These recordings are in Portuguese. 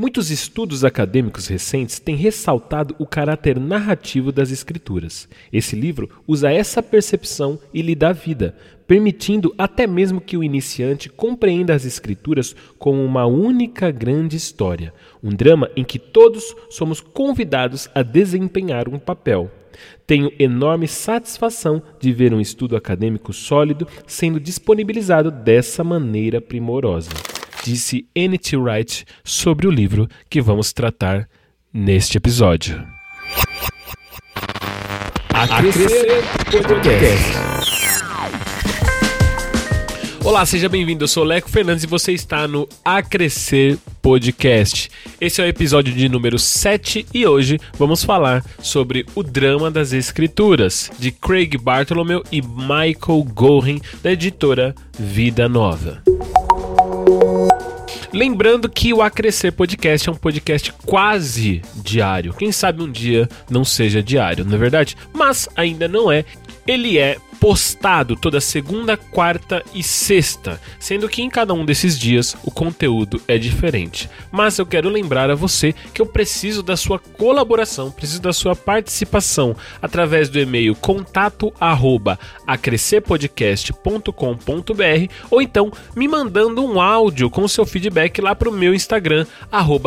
Muitos estudos acadêmicos recentes têm ressaltado o caráter narrativo das escrituras. Esse livro usa essa percepção e lhe dá vida, permitindo até mesmo que o iniciante compreenda as escrituras como uma única grande história, um drama em que todos somos convidados a desempenhar um papel. Tenho enorme satisfação de ver um estudo acadêmico sólido sendo disponibilizado dessa maneira primorosa disse N.T. Wright sobre o livro que vamos tratar neste episódio. A Crescer Podcast. Olá, seja bem-vindo. Eu sou Leco Fernandes e você está no A Crescer Podcast. Esse é o episódio de número 7 e hoje vamos falar sobre o drama das escrituras de Craig Bartholomew e Michael Gorin, da editora Vida Nova. Lembrando que o Acrescer Podcast é um podcast quase diário. Quem sabe um dia não seja diário, não é verdade? Mas ainda não é. Ele é postado toda segunda, quarta e sexta, sendo que em cada um desses dias o conteúdo é diferente. Mas eu quero lembrar a você que eu preciso da sua colaboração, preciso da sua participação através do e-mail contato@acrescerpodcast.com.br ou então me mandando um áudio com seu feedback lá pro meu Instagram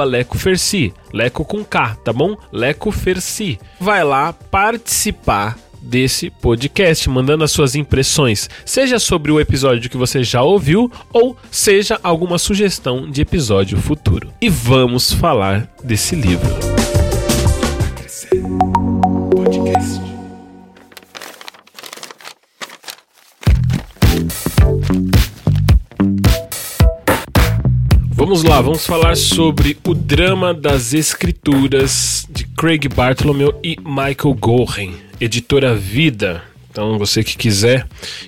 @lecoferci, leco com K, tá bom? Leco Ferci. Vai lá participar desse podcast, mandando as suas impressões, seja sobre o episódio que você já ouviu ou seja alguma sugestão de episódio futuro. E vamos falar desse livro. Vamos lá, vamos falar sobre o drama das escrituras Craig Bartholomew e Michael Gorin editora Vida. Então, você que quiser,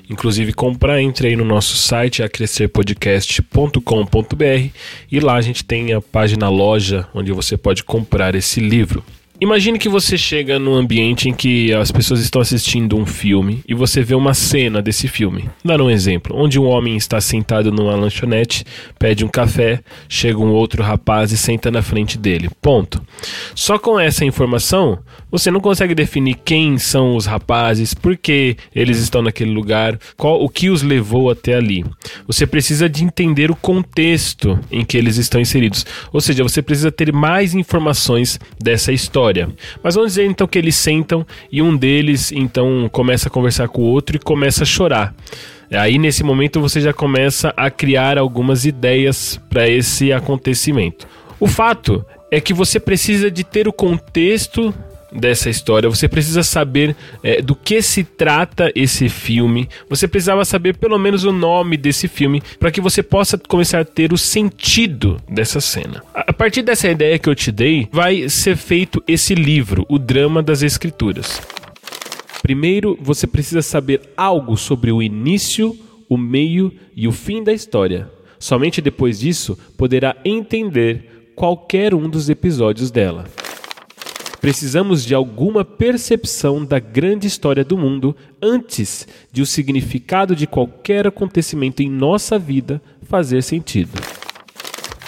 inclusive, comprar, entre aí no nosso site, acrescerpodcast.com.br e lá a gente tem a página loja onde você pode comprar esse livro. Imagine que você chega num ambiente em que as pessoas estão assistindo um filme e você vê uma cena desse filme. Dar um exemplo, onde um homem está sentado numa lanchonete, pede um café, chega um outro rapaz e senta na frente dele. Ponto. Só com essa informação, você não consegue definir quem são os rapazes, por que eles estão naquele lugar, qual o que os levou até ali. Você precisa de entender o contexto em que eles estão inseridos. Ou seja, você precisa ter mais informações dessa história história. Mas vamos dizer então que eles sentam e um deles então começa a conversar com o outro e começa a chorar. Aí nesse momento você já começa a criar algumas ideias para esse acontecimento. O fato é que você precisa de ter o contexto dessa história, você precisa saber é, do que se trata esse filme, você precisava saber pelo menos o nome desse filme para que você possa começar a ter o sentido dessa cena. A partir dessa ideia que eu te dei, vai ser feito esse livro, O Drama das Escrituras. Primeiro, você precisa saber algo sobre o início, o meio e o fim da história. Somente depois disso poderá entender qualquer um dos episódios dela. Precisamos de alguma percepção da grande história do mundo antes de o significado de qualquer acontecimento em nossa vida fazer sentido.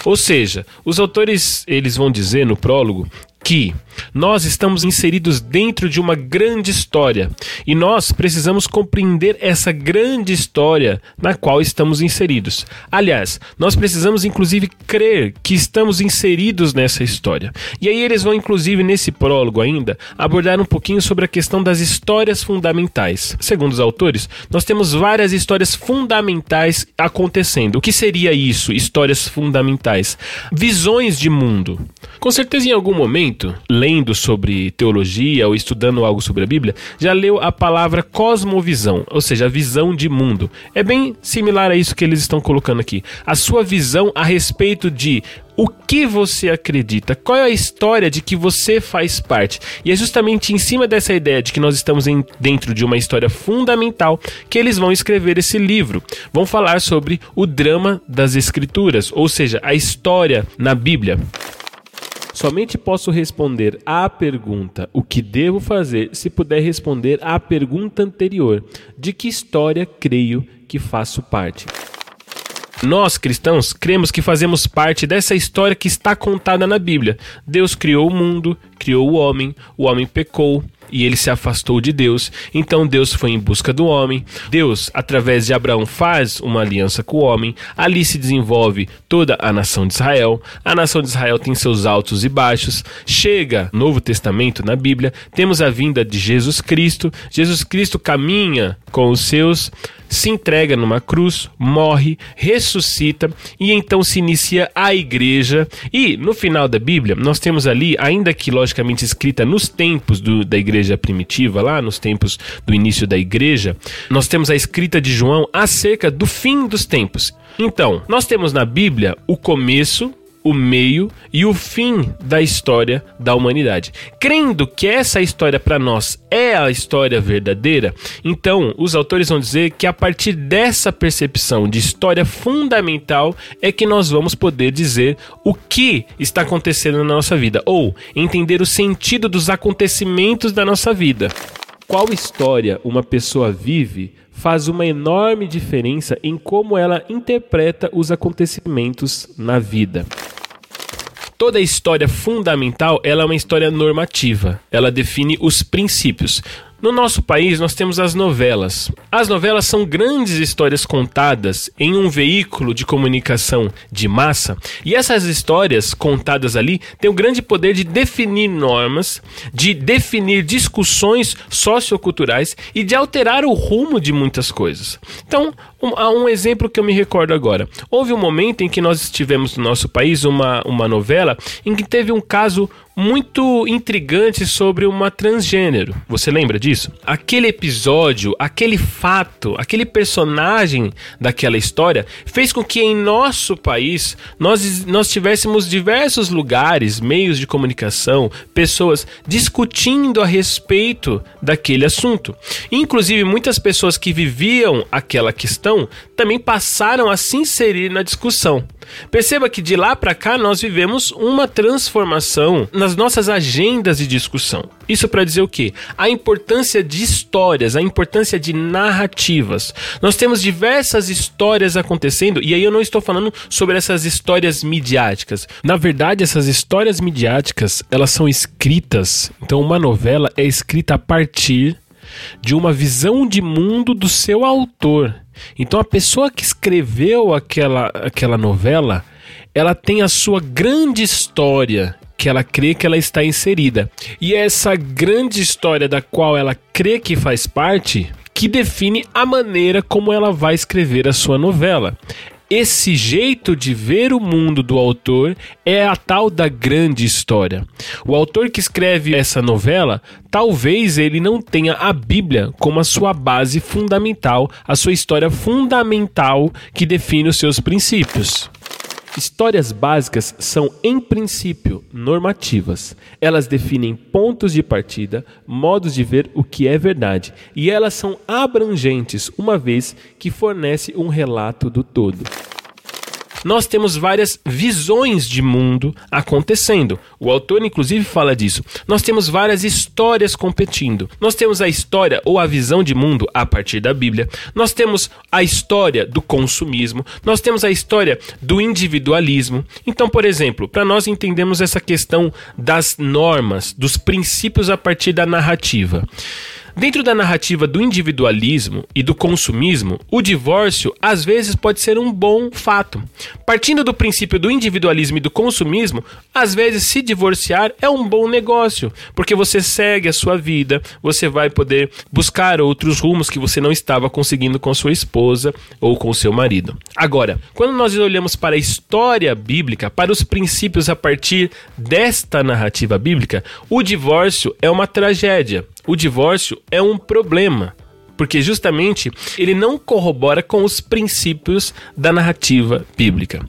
Ou seja, os autores eles vão dizer no prólogo que nós estamos inseridos dentro de uma grande história e nós precisamos compreender essa grande história na qual estamos inseridos. Aliás, nós precisamos inclusive crer que estamos inseridos nessa história. E aí eles vão inclusive nesse prólogo ainda abordar um pouquinho sobre a questão das histórias fundamentais. Segundo os autores, nós temos várias histórias fundamentais acontecendo. O que seria isso? Histórias fundamentais, visões de mundo. Com certeza em algum momento lendo sobre teologia ou estudando algo sobre a Bíblia, já leu a palavra cosmovisão, ou seja, a visão de mundo. É bem similar a isso que eles estão colocando aqui. A sua visão a respeito de o que você acredita, qual é a história de que você faz parte. E é justamente em cima dessa ideia de que nós estamos em, dentro de uma história fundamental que eles vão escrever esse livro. Vão falar sobre o drama das escrituras, ou seja, a história na Bíblia. Somente posso responder à pergunta o que devo fazer se puder responder à pergunta anterior: de que história creio que faço parte? Nós, cristãos, cremos que fazemos parte dessa história que está contada na Bíblia. Deus criou o mundo, criou o homem, o homem pecou, e ele se afastou de Deus. Então Deus foi em busca do homem. Deus, através de Abraão, faz uma aliança com o homem. Ali se desenvolve toda a nação de Israel. A nação de Israel tem seus altos e baixos. Chega Novo Testamento na Bíblia, temos a vinda de Jesus Cristo. Jesus Cristo caminha com os seus se entrega numa cruz, morre, ressuscita e então se inicia a igreja. E no final da Bíblia, nós temos ali, ainda que logicamente escrita nos tempos do, da igreja primitiva, lá nos tempos do início da igreja, nós temos a escrita de João acerca do fim dos tempos. Então, nós temos na Bíblia o começo, o meio e o fim da história da humanidade. Crendo que essa história para nós é a história verdadeira, então os autores vão dizer que a partir dessa percepção de história fundamental é que nós vamos poder dizer o que está acontecendo na nossa vida ou entender o sentido dos acontecimentos da nossa vida. Qual história uma pessoa vive faz uma enorme diferença em como ela interpreta os acontecimentos na vida. Toda história fundamental ela é uma história normativa. Ela define os princípios. No nosso país, nós temos as novelas. As novelas são grandes histórias contadas em um veículo de comunicação de massa, e essas histórias contadas ali têm o grande poder de definir normas, de definir discussões socioculturais e de alterar o rumo de muitas coisas. Então, um, há um exemplo que eu me recordo agora. Houve um momento em que nós tivemos no nosso país uma, uma novela em que teve um caso muito intrigante sobre uma transgênero. Você lembra disso? Aquele episódio, aquele fato, aquele personagem daquela história fez com que em nosso país nós, nós tivéssemos diversos lugares, meios de comunicação, pessoas discutindo a respeito daquele assunto. Inclusive, muitas pessoas que viviam aquela questão também passaram a se inserir na discussão. Perceba que de lá para cá nós vivemos uma transformação nas nossas agendas de discussão. Isso para dizer o quê? A importância de histórias, a importância de narrativas. Nós temos diversas histórias acontecendo e aí eu não estou falando sobre essas histórias midiáticas. Na verdade, essas histórias midiáticas, elas são escritas. Então uma novela é escrita a partir de uma visão de mundo do seu autor. Então a pessoa que escreveu aquela, aquela novela, ela tem a sua grande história que ela crê que ela está inserida. E é essa grande história da qual ela crê que faz parte que define a maneira como ela vai escrever a sua novela. Esse jeito de ver o mundo do autor é a tal da grande história. O autor que escreve essa novela, talvez ele não tenha a Bíblia como a sua base fundamental, a sua história fundamental que define os seus princípios. Histórias básicas são, em princípio, normativas. Elas definem pontos de partida, modos de ver o que é verdade, e elas são abrangentes, uma vez que fornece um relato do todo nós temos várias visões de mundo acontecendo. O autor, inclusive, fala disso. Nós temos várias histórias competindo. Nós temos a história ou a visão de mundo a partir da Bíblia. Nós temos a história do consumismo. Nós temos a história do individualismo. Então, por exemplo, para nós entendermos essa questão das normas, dos princípios a partir da narrativa. Dentro da narrativa do individualismo e do consumismo, o divórcio às vezes pode ser um bom fato. Partindo do princípio do individualismo e do consumismo, às vezes se divorciar é um bom negócio, porque você segue a sua vida, você vai poder buscar outros rumos que você não estava conseguindo com sua esposa ou com seu marido. Agora, quando nós olhamos para a história bíblica, para os princípios a partir desta narrativa bíblica, o divórcio é uma tragédia o divórcio é um problema, porque justamente ele não corrobora com os princípios da narrativa bíblica.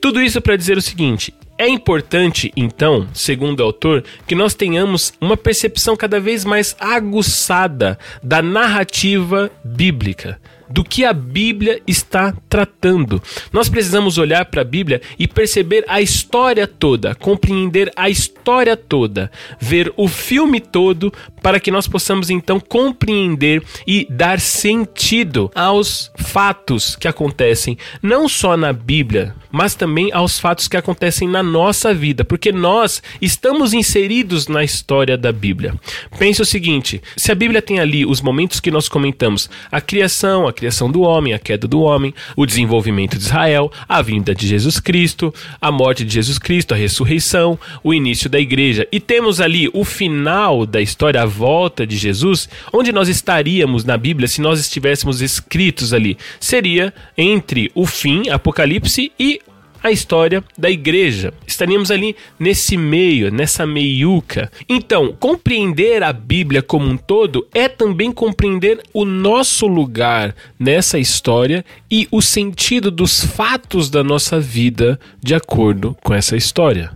Tudo isso para dizer o seguinte: é importante, então, segundo o autor, que nós tenhamos uma percepção cada vez mais aguçada da narrativa bíblica do que a Bíblia está tratando. Nós precisamos olhar para a Bíblia e perceber a história toda, compreender a história toda, ver o filme todo para que nós possamos então compreender e dar sentido aos fatos que acontecem não só na Bíblia, mas também aos fatos que acontecem na nossa vida, porque nós estamos inseridos na história da Bíblia. Pense o seguinte: se a Bíblia tem ali os momentos que nós comentamos, a criação, a criação do homem, a queda do homem, o desenvolvimento de Israel, a vinda de Jesus Cristo, a morte de Jesus Cristo, a ressurreição, o início da igreja, e temos ali o final da história, volta de Jesus, onde nós estaríamos na Bíblia se nós estivéssemos escritos ali? Seria entre o fim, Apocalipse, e a história da igreja. Estaríamos ali nesse meio, nessa meiuca. Então, compreender a Bíblia como um todo é também compreender o nosso lugar nessa história e o sentido dos fatos da nossa vida de acordo com essa história.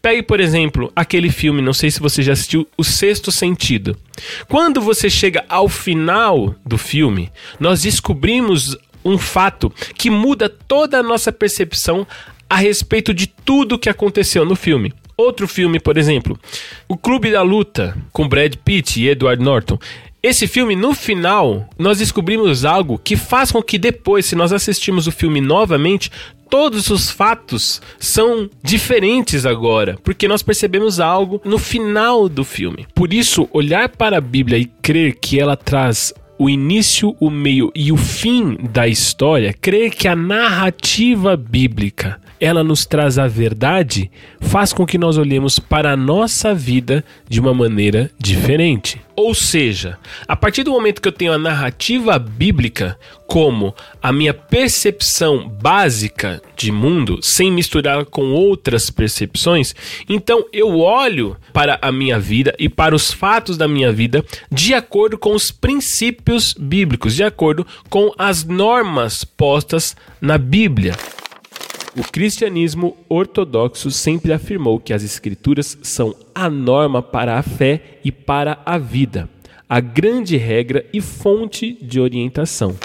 Pegue, por exemplo, aquele filme, não sei se você já assistiu, O Sexto Sentido. Quando você chega ao final do filme, nós descobrimos um fato que muda toda a nossa percepção a respeito de tudo que aconteceu no filme. Outro filme, por exemplo, O Clube da Luta, com Brad Pitt e Edward Norton. Esse filme, no final, nós descobrimos algo que faz com que depois, se nós assistirmos o filme novamente, todos os fatos são diferentes agora, porque nós percebemos algo no final do filme. Por isso, olhar para a Bíblia e crer que ela traz o início, o meio e o fim da história, crer que a narrativa bíblica ela nos traz a verdade, faz com que nós olhemos para a nossa vida de uma maneira diferente. Ou seja, a partir do momento que eu tenho a narrativa bíblica como a minha percepção básica de mundo, sem misturar com outras percepções, então eu olho para a minha vida e para os fatos da minha vida de acordo com os princípios bíblicos, de acordo com as normas postas na Bíblia. O cristianismo ortodoxo sempre afirmou que as escrituras são a norma para a fé e para a vida, a grande regra e fonte de orientação.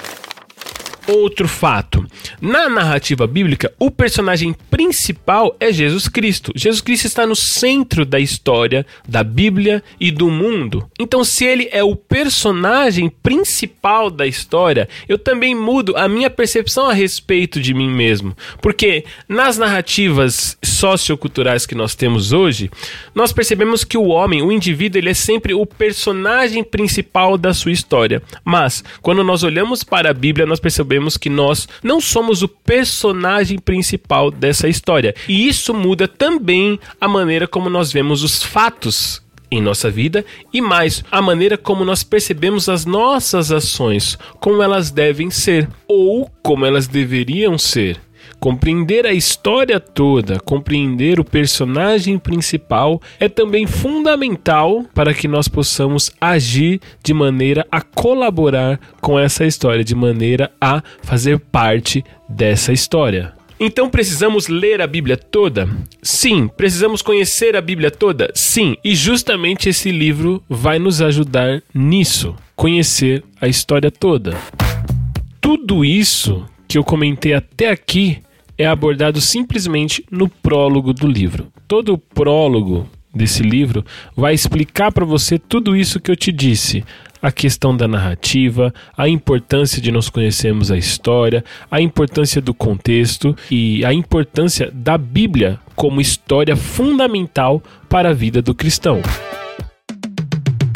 Outro fato: na narrativa bíblica, o personagem principal é Jesus Cristo. Jesus Cristo está no centro da história da Bíblia e do mundo. Então, se ele é o personagem principal da história, eu também mudo a minha percepção a respeito de mim mesmo. Porque nas narrativas socioculturais que nós temos hoje, nós percebemos que o homem, o indivíduo, ele é sempre o personagem principal da sua história. Mas, quando nós olhamos para a Bíblia, nós percebemos percebemos que nós não somos o personagem principal dessa história. E isso muda também a maneira como nós vemos os fatos em nossa vida e mais a maneira como nós percebemos as nossas ações, como elas devem ser ou como elas deveriam ser. Compreender a história toda, compreender o personagem principal é também fundamental para que nós possamos agir de maneira a colaborar com essa história, de maneira a fazer parte dessa história. Então precisamos ler a Bíblia toda? Sim. Precisamos conhecer a Bíblia toda? Sim. E justamente esse livro vai nos ajudar nisso conhecer a história toda. Tudo isso que eu comentei até aqui é abordado simplesmente no prólogo do livro. Todo o prólogo desse livro vai explicar para você tudo isso que eu te disse. A questão da narrativa, a importância de nós conhecermos a história, a importância do contexto e a importância da Bíblia como história fundamental para a vida do cristão.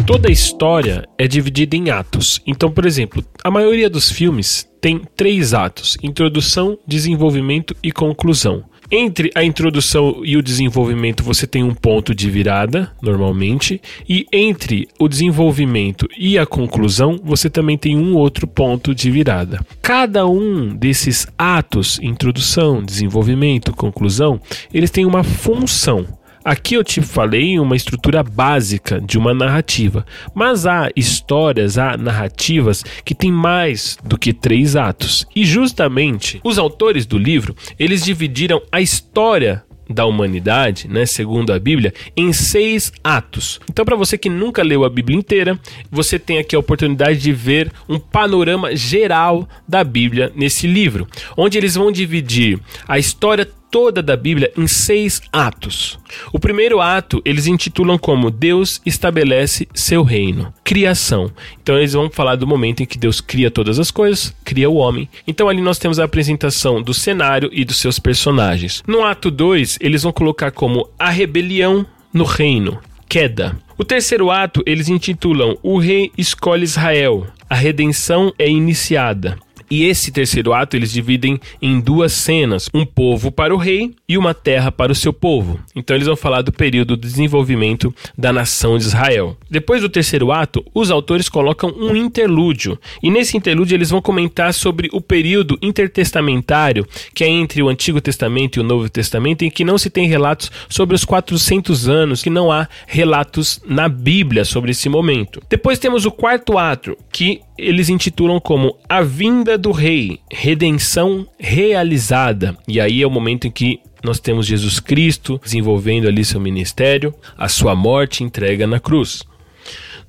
Toda a história é dividida em atos. Então, por exemplo, a maioria dos filmes tem três atos: introdução, desenvolvimento e conclusão. Entre a introdução e o desenvolvimento você tem um ponto de virada, normalmente, e entre o desenvolvimento e a conclusão você também tem um outro ponto de virada. Cada um desses atos, introdução, desenvolvimento, conclusão, eles têm uma função. Aqui eu te falei uma estrutura básica de uma narrativa, mas há histórias, há narrativas que têm mais do que três atos. E justamente os autores do livro, eles dividiram a história da humanidade, né, segundo a Bíblia, em seis atos. Então, para você que nunca leu a Bíblia inteira, você tem aqui a oportunidade de ver um panorama geral da Bíblia nesse livro, onde eles vão dividir a história toda da Bíblia em seis atos. O primeiro ato eles intitulam como Deus estabelece seu reino, criação. Então eles vão falar do momento em que Deus cria todas as coisas, cria o homem. Então ali nós temos a apresentação do cenário e dos seus personagens. No ato 2, eles vão colocar como a rebelião no reino, queda. O terceiro ato eles intitulam O Rei Escolhe Israel, a redenção é iniciada. E esse terceiro ato eles dividem em duas cenas: um povo para o rei e uma terra para o seu povo. Então eles vão falar do período de desenvolvimento da nação de Israel. Depois do terceiro ato, os autores colocam um interlúdio. E nesse interlúdio eles vão comentar sobre o período intertestamentário, que é entre o Antigo Testamento e o Novo Testamento, em que não se tem relatos sobre os 400 anos, que não há relatos na Bíblia sobre esse momento. Depois temos o quarto ato, que eles intitulam como A Vinda do Rei, Redenção Realizada. E aí é o momento em que nós temos Jesus Cristo desenvolvendo ali seu ministério, a sua morte entrega na cruz.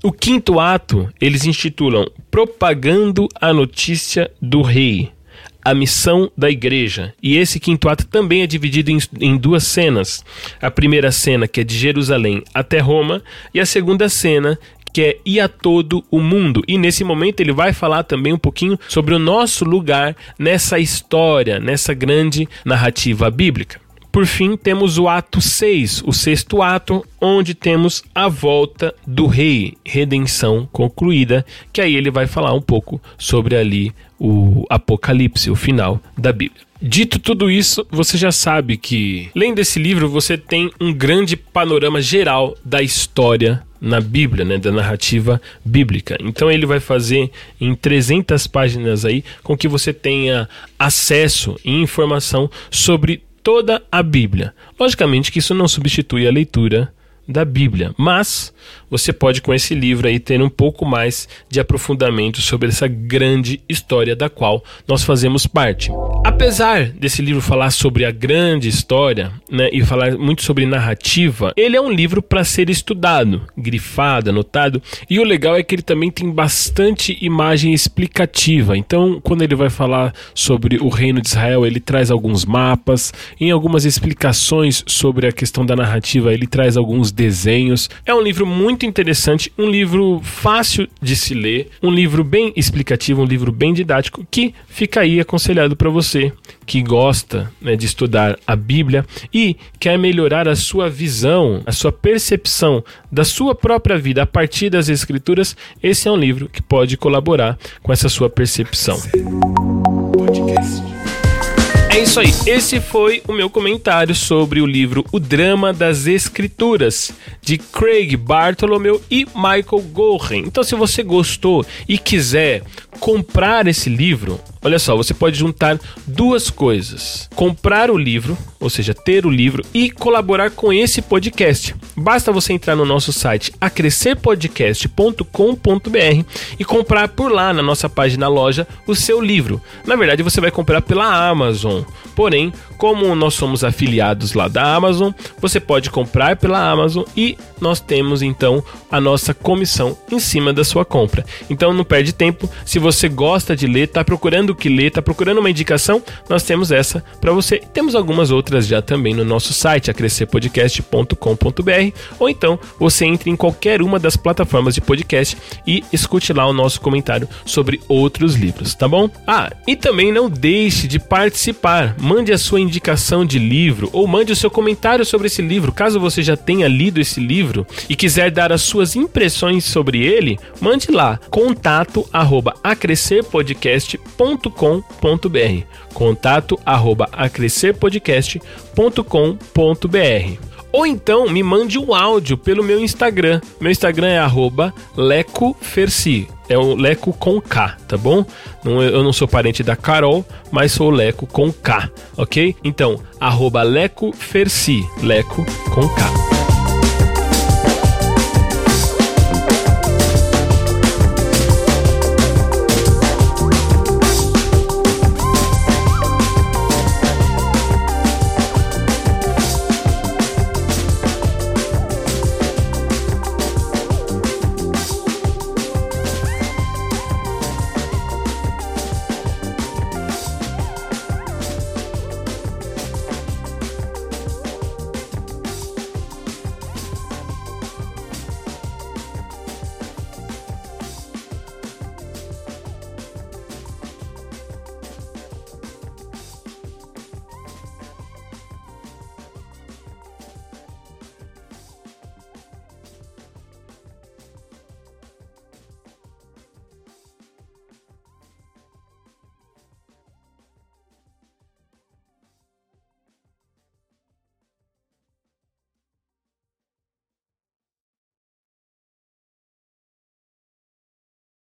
O quinto ato, eles intitulam Propagando a Notícia do Rei, a missão da igreja. E esse quinto ato também é dividido em, em, duas cenas. A primeira cena, que é de Jerusalém até Roma, e a segunda cena, que é ir a todo o mundo. E nesse momento ele vai falar também um pouquinho sobre o nosso lugar nessa história, nessa grande narrativa bíblica. Por fim, temos o ato 6, o sexto ato, onde temos a volta do rei, redenção concluída, que aí ele vai falar um pouco sobre ali o Apocalipse, o final da Bíblia. Dito tudo isso, você já sabe que, lendo esse livro, você tem um grande panorama geral da história na Bíblia, né, da narrativa bíblica. Então ele vai fazer em 300 páginas aí com que você tenha acesso e informação sobre toda a Bíblia. Logicamente que isso não substitui a leitura da Bíblia, mas você pode com esse livro aí ter um pouco mais de aprofundamento sobre essa grande história da qual nós fazemos parte. Apesar desse livro falar sobre a grande história, né, e falar muito sobre narrativa, ele é um livro para ser estudado, grifado, anotado, e o legal é que ele também tem bastante imagem explicativa. Então, quando ele vai falar sobre o reino de Israel, ele traz alguns mapas, em algumas explicações sobre a questão da narrativa, ele traz alguns desenhos. É um livro muito interessante, um livro fácil de se ler, um livro bem explicativo, um livro bem didático que fica aí aconselhado para você que gosta né, de estudar a Bíblia e quer melhorar a sua visão, a sua percepção da sua própria vida a partir das Escrituras. Esse é um livro que pode colaborar com essa sua percepção. É isso aí. Esse foi o meu comentário sobre o livro O Drama das Escrituras, de Craig Bartholomew e Michael Gorin. Então, se você gostou e quiser comprar esse livro, olha só, você pode juntar duas coisas: comprar o livro, ou seja, ter o livro e colaborar com esse podcast. Basta você entrar no nosso site acrescerpodcast.com.br e comprar por lá na nossa página loja o seu livro. Na verdade, você vai comprar pela Amazon. Porém, como nós somos afiliados lá da Amazon, você pode comprar pela Amazon e nós temos então a nossa comissão em cima da sua compra. Então não perde tempo. Se você gosta de ler, está procurando que ler, está procurando uma indicação, nós temos essa para você. Temos algumas outras já também no nosso site, acrescerpodcast.com.br, ou então você entre em qualquer uma das plataformas de podcast e escute lá o nosso comentário sobre outros livros, tá bom? Ah, e também não deixe de participar. Mande a sua indicação de livro ou mande o seu comentário sobre esse livro, caso você já tenha lido esse livro e quiser dar as suas impressões sobre ele, mande lá contato arroba acrescerpodcast.com.br contato arroba acrescerpodcast.com.br ou então me mande um áudio pelo meu Instagram. Meu Instagram é lecoferci. É o Leco com K, tá bom? eu não sou parente da Carol, mas sou Leco com K, ok? Então, arroba Leco Ferci, Leco com K.